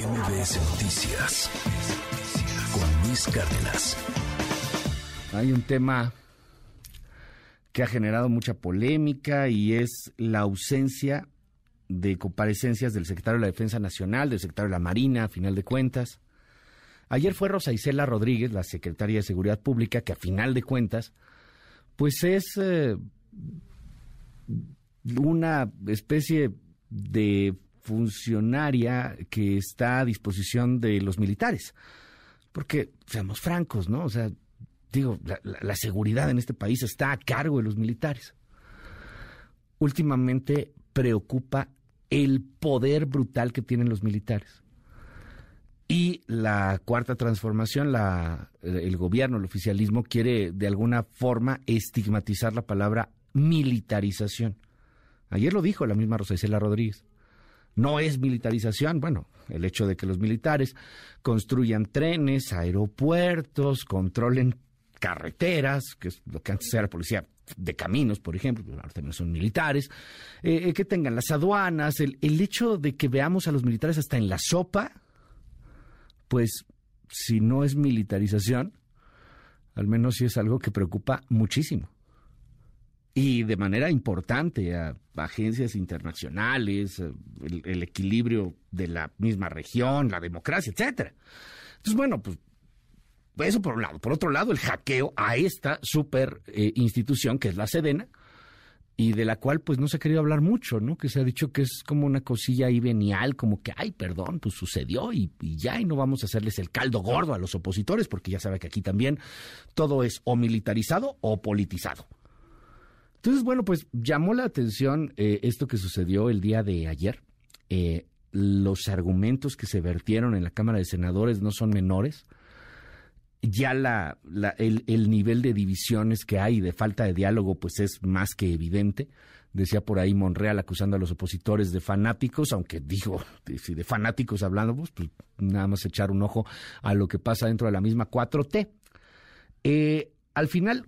MBS Noticias con Luis Cárdenas. Hay un tema que ha generado mucha polémica y es la ausencia de comparecencias del secretario de la Defensa Nacional, del secretario de la Marina, a final de cuentas. Ayer fue Rosa Isela Rodríguez, la secretaria de Seguridad Pública, que a final de cuentas, pues es eh, una especie de funcionaria que está a disposición de los militares. Porque, seamos francos, ¿no? O sea, digo, la, seguridad en este país está a cargo de los militares. Últimamente preocupa el poder brutal que tienen los militares. Y la cuarta transformación, el gobierno, el oficialismo, quiere de alguna forma estigmatizar la palabra militarización. Ayer lo dijo la misma Rosa Isela Rodríguez. No es militarización, bueno, el hecho de que los militares construyan trenes, aeropuertos, controlen carreteras, que es lo que antes era policía de caminos, por ejemplo, ahora también son militares, eh, eh, que tengan las aduanas, el, el hecho de que veamos a los militares hasta en la sopa, pues si no es militarización, al menos sí es algo que preocupa muchísimo y de manera importante a agencias internacionales, eh, el, equilibrio de la misma región, la democracia, etcétera. Entonces, bueno, pues eso por un lado. Por otro lado, el hackeo a esta super eh, institución que es la Sedena y de la cual pues no se ha querido hablar mucho, ¿no? Que se ha dicho que es como una cosilla ahí venial, como que, ay, perdón, pues sucedió y, y, ya, y no vamos a hacerles el caldo gordo a los opositores, porque ya sabe que aquí también todo es o militarizado o politizado. Entonces, bueno, pues llamó la atención eh, esto que sucedió el día de ayer. Eh, los argumentos que se vertieron en la Cámara de Senadores no son menores. Ya la, el, el, nivel de divisiones que hay de falta de diálogo, pues es más que evidente. Decía por ahí Monreal acusando a los opositores de fanáticos, aunque digo, si de fanáticos hablando, pues, pues, nada más echar un ojo a lo que pasa dentro de la misma 4T. Eh, al final,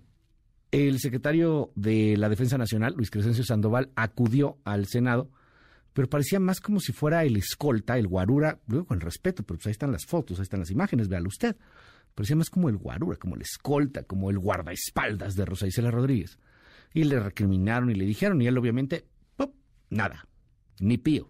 el secretario de la Defensa Nacional, Luis Crescencio Sandoval, acudió al Senado, pero parecía más como si fuera el escolta, el guarura, luego con respeto, pero pues ahí están las fotos, ahí están las imágenes, véalo usted. Parecía más como el guarura, como el escolta, como el guardaespaldas de Rosa Isela Rodríguez. Y le recriminaron y le dijeron, y él obviamente, ¡pop! nada, ni pío.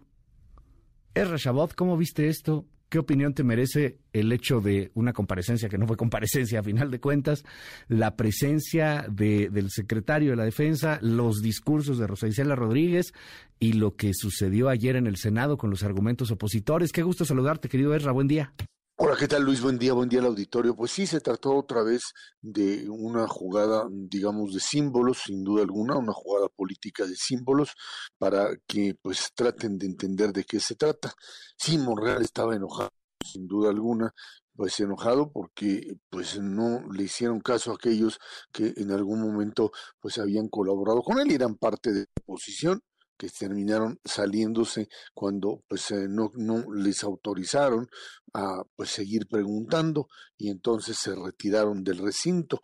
Ezra Shabot, ¿cómo viste esto? ¿Qué opinión te merece el hecho de una comparecencia que no fue comparecencia a final de cuentas, la presencia del secretario de la Defensa, los discursos de Rosa Isela Rodríguez y lo que sucedió ayer en el Senado con los argumentos opositores? Qué gusto saludarte, querido Ezra. Buen día. Hola, ¿qué tal Luis? Buen día, buen día al auditorio. Pues sí, se trató otra vez de una jugada, digamos, de símbolos, sin duda alguna, una jugada política de símbolos para que pues traten de entender de qué se trata. Sí, Monreal estaba enojado, sin duda alguna, pues enojado porque pues no le hicieron caso a aquellos que en algún momento pues habían colaborado con él y eran parte de la oposición que terminaron saliéndose cuando pues eh, no, no les autorizaron a pues seguir preguntando y entonces se retiraron del recinto.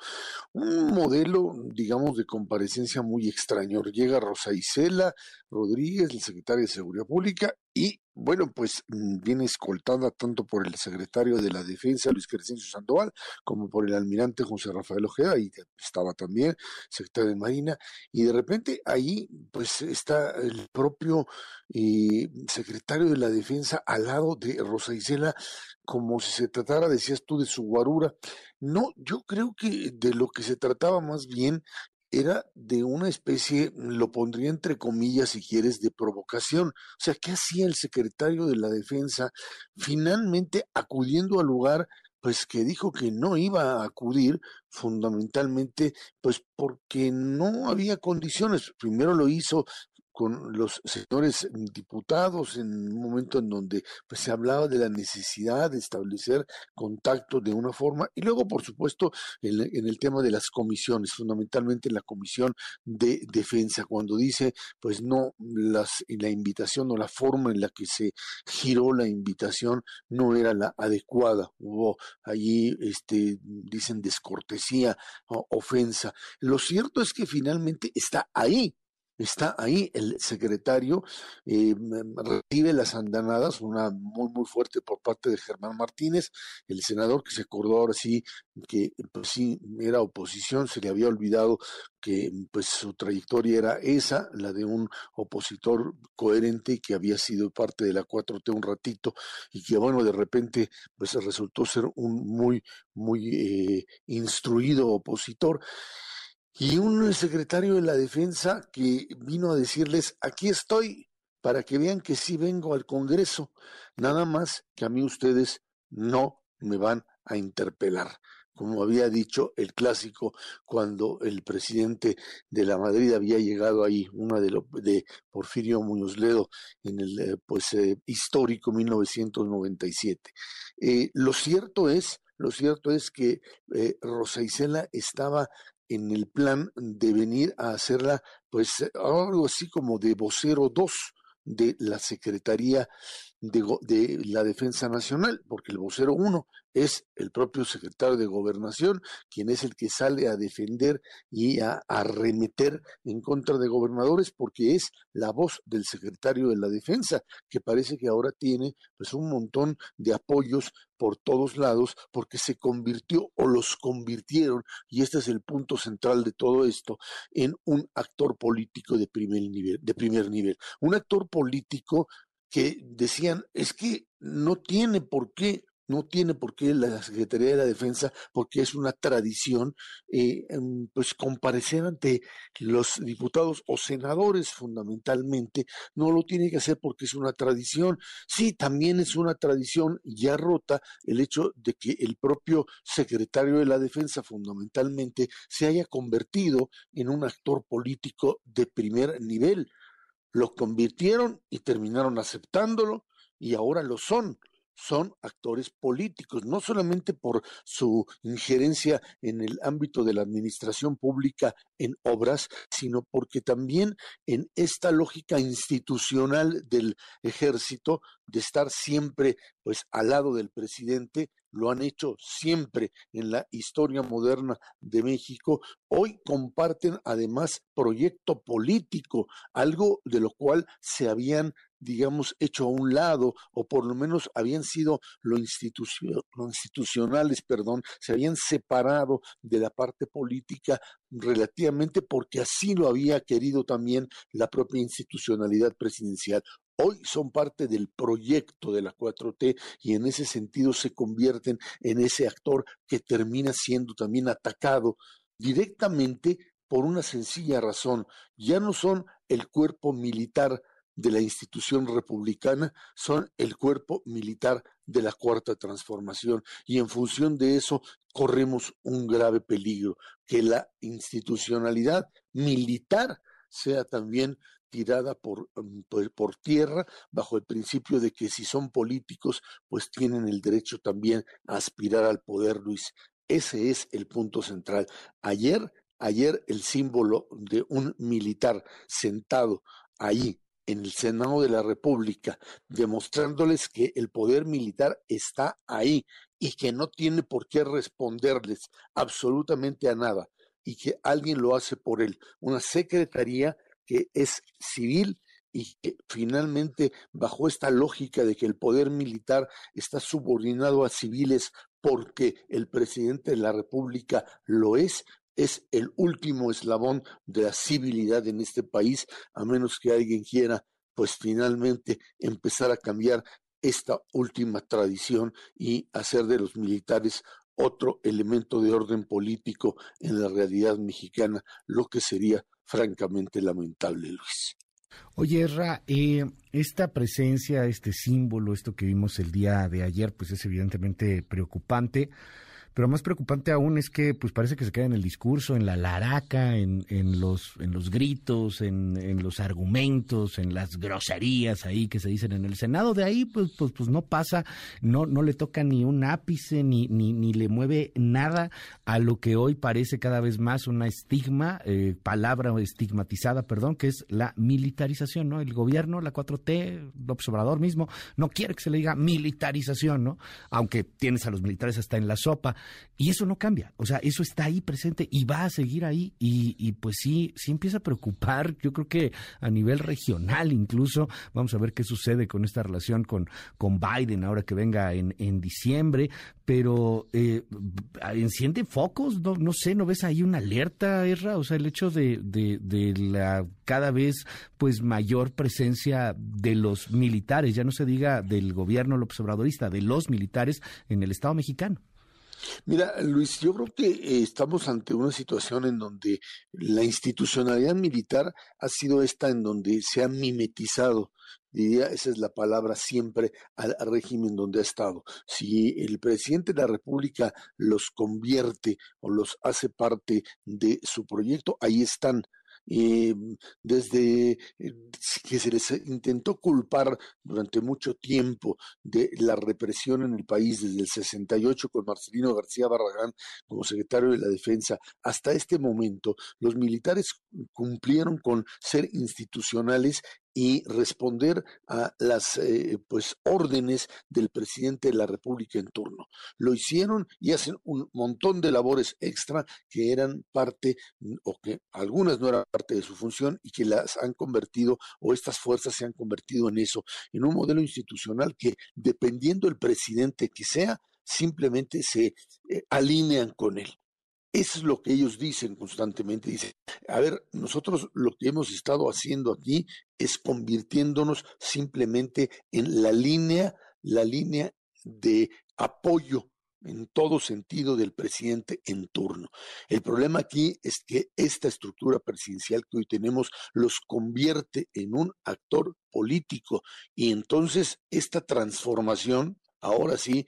Un modelo, digamos, de comparecencia muy extraño. Llega Rosa Isela Rodríguez, el secretario de Seguridad Pública, y bueno, pues mm, viene escoltada tanto por el secretario de la Defensa, Luis Crescencio Sandoval, como por el almirante José Rafael Ojeda, y estaba también secretario de Marina, y de repente ahí pues está el propio eh, secretario de la Defensa al lado de Rosa Isela, como si se tratara, decías tú, de su guarura. No, yo creo que de lo que se trataba más bien era de una especie, lo pondría entre comillas si quieres, de provocación. O sea, ¿qué hacía el secretario de la defensa finalmente acudiendo al lugar pues que dijo que no iba a acudir fundamentalmente pues porque no había condiciones. Primero lo hizo con los señores diputados en un momento en donde pues, se hablaba de la necesidad de establecer contacto de una forma y luego por supuesto en, en el tema de las comisiones fundamentalmente la comisión de defensa cuando dice pues no las la invitación o la forma en la que se giró la invitación no era la adecuada. Hubo allí este dicen descortesía ofensa. Lo cierto es que finalmente está ahí está ahí el secretario, eh, recibe las andanadas, una muy, muy fuerte por parte de Germán Martínez, el senador que se acordó ahora sí que pues sí era oposición, se le había olvidado que pues su trayectoria era esa, la de un opositor coherente que había sido parte de la 4T un ratito y que bueno, de repente pues resultó ser un muy, muy eh, instruido opositor y un secretario de la defensa que vino a decirles, aquí estoy, para que vean que sí vengo al Congreso, nada más que a mí ustedes no me van a interpelar. Como había dicho el clásico cuando el presidente de la Madrid había llegado ahí, una de, de Porfirio Muñoz Ledo en el eh, pues eh, histórico 1997. Eh, lo cierto es, lo cierto es que Rosa Isela estaba en el plan de venir a hacerla, pues algo así como de vocero 2 de la Secretaría de, de, la Defensa Nacional, porque el vocero 1 es el propio secretario de Gobernación, quien es el que sale a defender y a arremeter en contra de gobernadores, porque es la voz del secretario de la Defensa, que parece que ahora tiene pues un montón de apoyos por todos lados, porque se convirtió o los convirtieron, y este es el punto central de todo esto, en un actor político de primer nivel, de primer nivel. Un actor político que decían, es que no tiene por qué no tiene por qué la Secretaría de la Defensa, porque es una tradición, eh, em, pues comparecer ante los diputados o senadores fundamentalmente, no lo tiene que hacer porque es una tradición. Sí, también es una tradición ya rota el hecho de que el propio secretario de la Defensa fundamentalmente se haya convertido en un actor político de primer nivel. Lo convirtieron y terminaron aceptándolo y ahora lo son son actores políticos, no solamente por su injerencia en el ámbito de la administración pública en obras, sino porque también en esta lógica institucional del ejército de estar siempre pues al lado del presidente, lo han hecho siempre en la historia moderna de México. Hoy comparten además proyecto político, algo de lo cual se habían digamos, hecho a un lado, o por lo menos habían sido lo, lo institucionales, perdón, se habían separado de la parte política relativamente porque así lo había querido también la propia institucionalidad presidencial. Hoy son parte del proyecto de la 4T y en ese sentido se convierten en ese actor que termina siendo también atacado directamente por una sencilla razón. Ya no son el cuerpo militar de la institución republicana son el cuerpo militar de la cuarta transformación y en función de eso corremos un grave peligro, que la institucionalidad militar sea también tirada por, mm, por, por, tierra bajo el principio de que si son políticos, pues tienen el derecho también a aspirar al poder, Luis. Ese es el punto central. Ayer, ayer el símbolo de un militar sentado ahí en el Senado de la República, demostrándoles que el poder militar está ahí y que no tiene por qué responderles absolutamente a nada y que alguien lo hace por él. Una secretaría que es civil y que finalmente bajo esta lógica de que el poder militar está subordinado a civiles porque el presidente de la República lo es, es el último eslabón de la civilidad en este país, a menos que alguien quiera, pues finalmente empezar a cambiar esta última tradición y hacer de los militares otro elemento de orden político en la realidad mexicana, lo que sería francamente lamentable, Luis. Oye, Ra, eh, esta presencia, este símbolo, esto que vimos el día de ayer, pues es evidentemente preocupante. Pero más preocupante aún es que pues parece que se queda en el discurso, en la laraca, en, en los, en los gritos, en, en, los argumentos, en las groserías ahí que se dicen en el Senado. De ahí pues, pues, pues no pasa, no, no le toca ni un ápice, ni, ni, ni le mueve nada a lo que hoy parece cada vez más una estigma, eh, palabra estigmatizada, perdón, que es la militarización, ¿no? El gobierno, la 4T, el observador mismo, no quiere que se le diga militarización, ¿no? Aunque tienes a los militares hasta en la sopa. Y eso no cambia, o sea, eso está ahí presente y va a seguir ahí y, pues sí, sí empieza a preocupar, yo creo que a nivel regional incluso, vamos a ver qué sucede con esta relación con, con Biden ahora que venga en, en diciembre, pero eh, enciende focos, no, no sé, ¿no ves ahí una alerta, Erra? O sea, el hecho de, de, de la cada vez pues mayor presencia de los militares, ya no se diga del gobierno observadorista, de los militares en el Estado mexicano. Mira, Luis, yo creo que eh, estamos ante una situación en donde la institucionalidad militar ha sido esta en donde se ha mimetizado diría, esa es la palabra siempre al, régimen donde ha estado. Si el presidente de la República los convierte o los hace parte de su proyecto, ahí están desde eh, que se les intentó culpar durante mucho tiempo de la represión en el país, desde el 68 con Marcelino García Barragán como secretario de la Defensa, hasta este momento, los militares cumplieron con ser institucionales y responder a las eh, pues órdenes del presidente de la República en turno. Lo hicieron y hacen un montón de labores extra que eran parte mm, o que algunas no eran parte de su función y que las han convertido o estas fuerzas se han convertido en eso, en un modelo institucional que dependiendo del presidente que sea, simplemente se eh, alinean con él. Eso es lo que ellos dicen constantemente. Dicen, a ver, nosotros lo que hemos estado haciendo aquí es convirtiéndonos simplemente en la línea, la línea de apoyo en todo sentido del presidente en turno. El problema aquí es que esta estructura presidencial que hoy tenemos los convierte en un actor político y entonces esta transformación, ahora sí,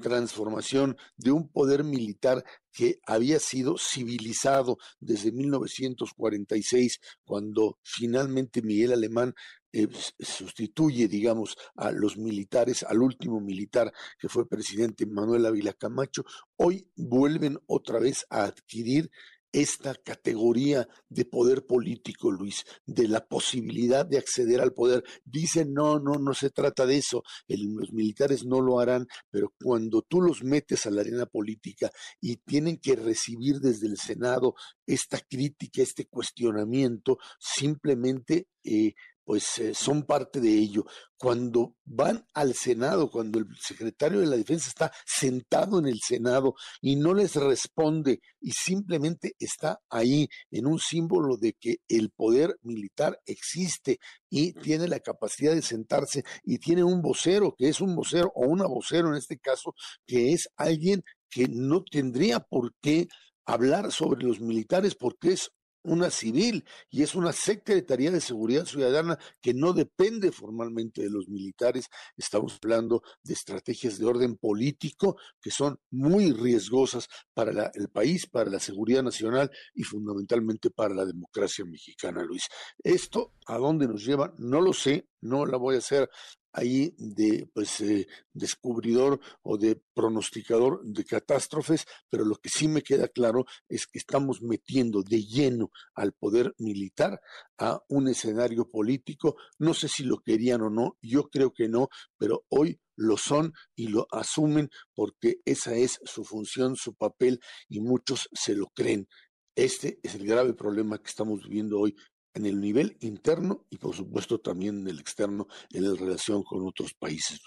transformación de un poder militar que había sido civilizado desde 1946, cuando finalmente Miguel Alemán eh, sustituye, digamos, a los militares, al último militar que fue presidente Manuel Ávila Camacho, hoy vuelven otra vez a adquirir esta categoría de poder político, Luis, de la posibilidad de acceder al poder. Dicen, no, no, no se trata de eso, los militares no lo harán, pero cuando tú los metes a la arena política y tienen que recibir desde el Senado esta crítica, este cuestionamiento, simplemente eh, pues eh, son parte de ello. Cuando van al Senado, cuando el secretario de la Defensa está sentado en el Senado y no les responde y simplemente está ahí en un símbolo de que el poder militar existe y tiene la capacidad de sentarse y tiene un vocero, que es un vocero o una vocero en este caso, que es alguien que no tendría por qué hablar sobre los militares porque es una civil y es una Secretaría de Seguridad Ciudadana que no depende formalmente de los militares. Estamos hablando de estrategias de orden político que son muy riesgosas para el país, para la seguridad nacional y fundamentalmente para la democracia mexicana, Luis. Esto, ¿a dónde nos lleva? No lo sé, no la voy a hacer ahí de pues eh, descubridor o de pronosticador de catástrofes, pero lo que sí me queda claro es que estamos metiendo de lleno al poder militar a un escenario político. No sé si lo querían o no, yo creo que no, pero hoy lo son y lo asumen porque esa es su función, su papel y muchos se lo creen. Este es el grave problema que estamos viviendo hoy en el nivel interno y por supuesto también en el externo en la relación con otros países.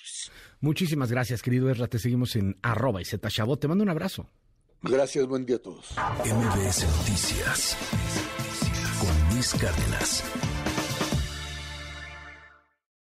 Muchísimas gracias, querido Erra. Te seguimos en arroba y Chabot. Te mando un abrazo. Gracias, buen día a todos. MBS Noticias con Luis Cárdenas.